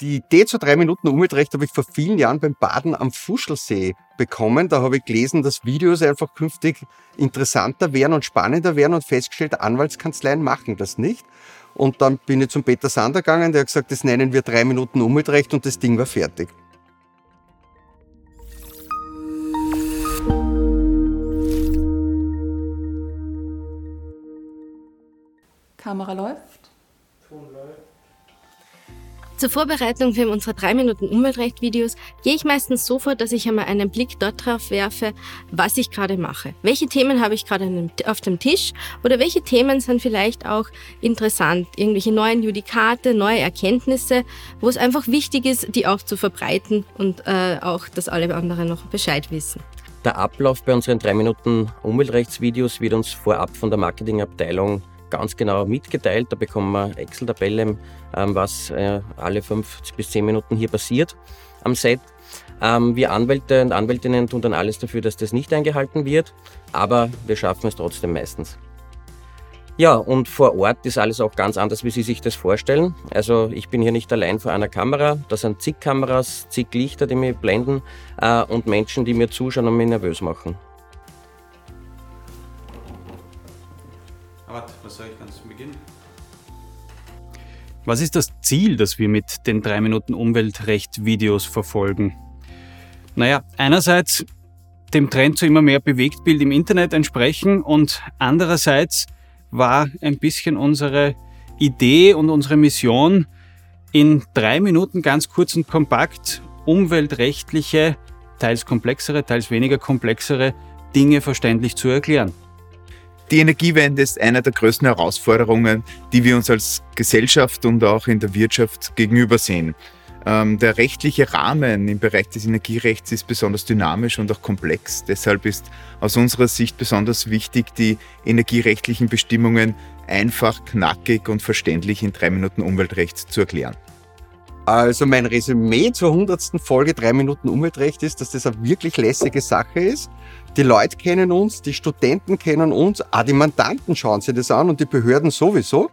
Die Idee zu drei Minuten Umweltrecht habe ich vor vielen Jahren beim Baden am Fuschelsee bekommen. Da habe ich gelesen, dass Videos einfach künftig interessanter werden und spannender werden und festgestellt, Anwaltskanzleien machen das nicht. Und dann bin ich zum Peter Sander gegangen, der hat gesagt, das nennen wir drei Minuten Umweltrecht und das Ding war fertig. Kamera läuft. Ton läuft. Zur Vorbereitung für unsere 3 Minuten Umweltrecht-Videos gehe ich meistens so vor, dass ich einmal einen Blick dort drauf werfe, was ich gerade mache. Welche Themen habe ich gerade auf dem Tisch oder welche Themen sind vielleicht auch interessant, irgendwelche neuen Judikate, neue Erkenntnisse, wo es einfach wichtig ist, die auch zu verbreiten und äh, auch, dass alle anderen noch Bescheid wissen. Der Ablauf bei unseren 3 Minuten Umweltrechtsvideos wird uns vorab von der Marketingabteilung ganz genau mitgeteilt. Da bekommen wir Excel-Tabelle, ähm, was äh, alle fünf bis zehn Minuten hier passiert am Set. Ähm, wir Anwälte und Anwältinnen tun dann alles dafür, dass das nicht eingehalten wird, aber wir schaffen es trotzdem meistens. Ja, und vor Ort ist alles auch ganz anders, wie Sie sich das vorstellen. Also ich bin hier nicht allein vor einer Kamera, da sind zig Kameras, zig Lichter, die mich blenden äh, und Menschen, die mir zuschauen und mich nervös machen. Aber was soll ich ganz zu Beginn? Was ist das Ziel, das wir mit den 3 Minuten Umweltrecht-Videos verfolgen? Naja, einerseits dem Trend zu immer mehr Bewegtbild im Internet entsprechen und andererseits war ein bisschen unsere Idee und unsere Mission, in drei Minuten ganz kurz und kompakt umweltrechtliche, teils komplexere, teils weniger komplexere Dinge verständlich zu erklären. Die Energiewende ist eine der größten Herausforderungen, die wir uns als Gesellschaft und auch in der Wirtschaft gegenüber sehen. Ähm, der rechtliche Rahmen im Bereich des Energierechts ist besonders dynamisch und auch komplex. Deshalb ist aus unserer Sicht besonders wichtig, die energierechtlichen Bestimmungen einfach, knackig und verständlich in drei Minuten Umweltrecht zu erklären. Also mein Resümee zur 100. Folge 3 Minuten Umweltrecht ist, dass das eine wirklich lässige Sache ist. Die Leute kennen uns, die Studenten kennen uns, auch die Mandanten schauen sich das an und die Behörden sowieso.